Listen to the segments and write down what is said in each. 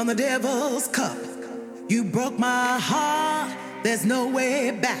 from the devil's cup. You broke my heart, there's no way back.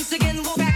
once again, we'll back.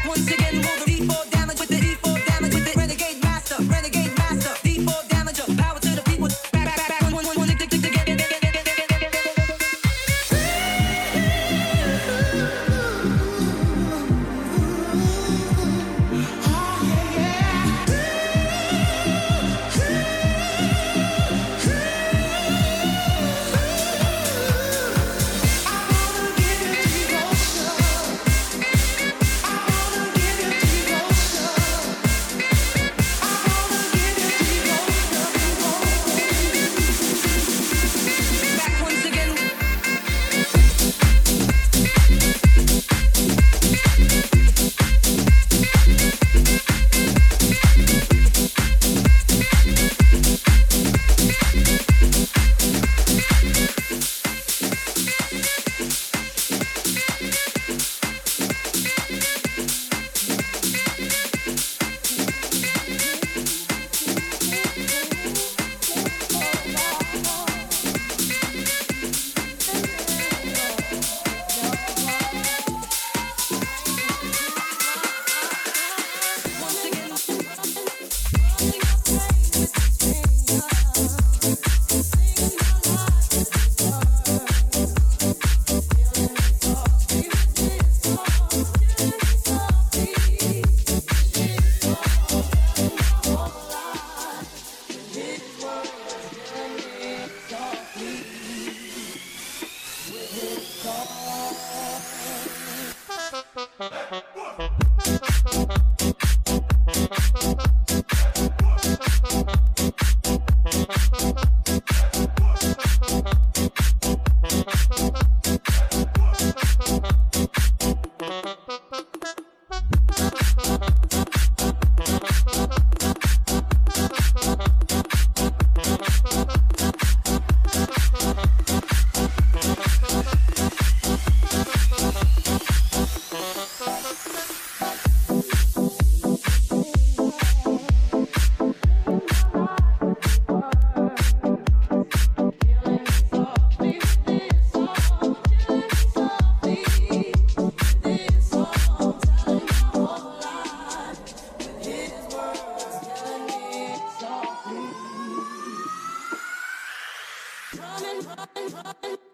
Run! Run! Run!